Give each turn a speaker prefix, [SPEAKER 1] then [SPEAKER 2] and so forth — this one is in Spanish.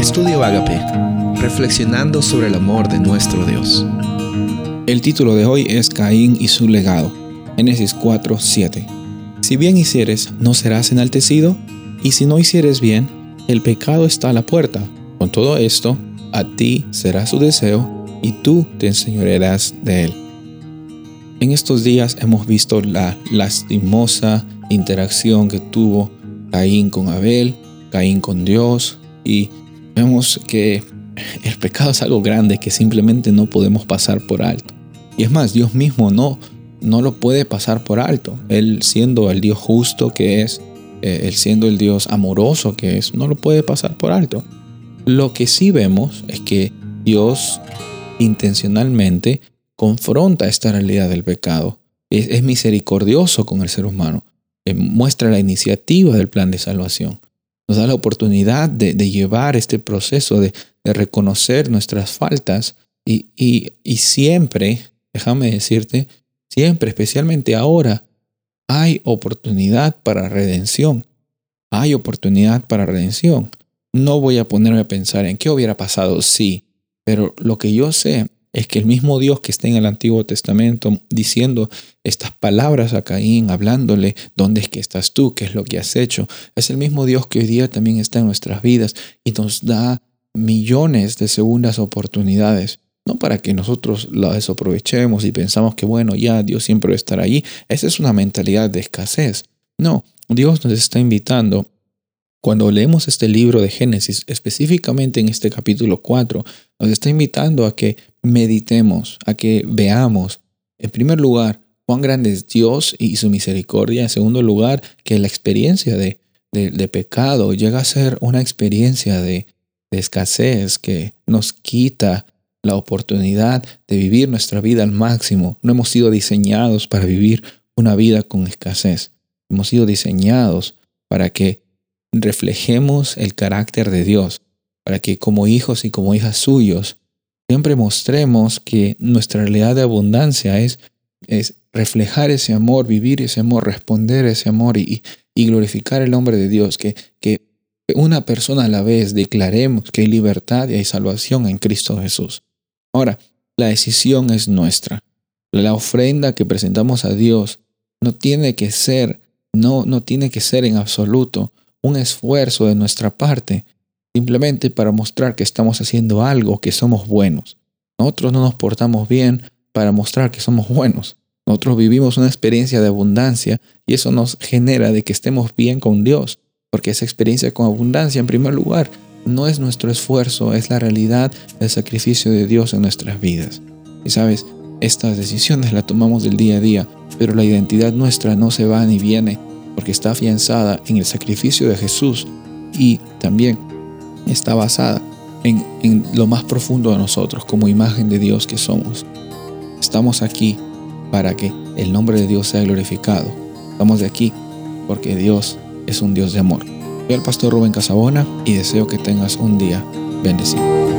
[SPEAKER 1] Estudio Agape, reflexionando sobre el amor de nuestro Dios.
[SPEAKER 2] El título de hoy es Caín y su legado. Génesis 4, 7. Si bien hicieres, no serás enaltecido, y si no hicieres bien, el pecado está a la puerta. Con todo esto, a ti será su deseo, y tú te enseñorearás de él. En estos días hemos visto la lastimosa interacción que tuvo Caín con Abel, Caín con Dios, y vemos que el pecado es algo grande que simplemente no podemos pasar por alto. Y es más, Dios mismo no, no lo puede pasar por alto. Él siendo el Dios justo que es, eh, Él siendo el Dios amoroso que es, no lo puede pasar por alto. Lo que sí vemos es que Dios intencionalmente confronta esta realidad del pecado. Es, misericordioso con el ser humano. Eh, muestra la iniciativa del plan de salvación nos da la oportunidad de, llevar este proceso de, reconocer nuestras faltas y, y, siempre, déjame decirte, siempre, especialmente ahora, hay oportunidad para redención. Hay oportunidad para redención. No voy a ponerme a pensar en qué hubiera pasado si, pero lo que yo sé es que el mismo Dios que está en el Antiguo Testamento diciendo estas palabras a Caín, hablándole, ¿dónde es que estás tú? ¿Qué es lo que has hecho? Es el mismo Dios que hoy día también está en nuestras vidas y nos da millones de segundas oportunidades. No para que nosotros las desaprovechemos y pensamos que, bueno, ya Dios siempre va a estar ahí. Esa es una mentalidad de escasez. No, Dios nos está invitando cuando leemos este libro de Génesis, específicamente en este capítulo 4, nos está invitando a que meditemos, a que veamos, en primer lugar, cuán grande es Dios y su misericordia. En segundo lugar, que la experiencia de, pecado llega a ser una experiencia de, de escasez que nos quita la oportunidad de vivir nuestra vida al máximo. No hemos sido diseñados para vivir una vida con escasez. Hemos sido diseñados para que reflejemos el carácter de Dios, para que como hijos y como hijas suyos, siempre mostremos que nuestra realidad de abundancia es, es reflejar ese amor, vivir ese amor, responder ese amor y, y glorificar el nombre de Dios, que, que una persona a la vez declaremos que hay libertad y hay salvación en Cristo Jesús. Ahora, la decisión es nuestra. La ofrenda que presentamos a Dios no tiene que ser, no, no tiene que ser en absoluto un esfuerzo de nuestra parte, simplemente para mostrar que estamos haciendo algo, que somos buenos. Nosotros no nos portamos bien para mostrar que somos buenos. Nosotros vivimos una experiencia de abundancia y eso nos genera de que estemos bien con Dios, porque esa experiencia con abundancia, en primer lugar, no es nuestro esfuerzo, es la realidad del sacrificio de Dios en nuestras vidas. Y sabes, estas decisiones las tomamos del día a día, pero la identidad nuestra no se va ni viene porque está afianzada en el sacrificio de Jesús y también está basada en, lo más profundo de nosotros como imagen de Dios que somos. Estamos aquí para que el nombre de Dios sea glorificado. Estamos de aquí porque Dios es un Dios de amor. Soy el pastor Rubén Casabona y deseo que tengas un día bendecido.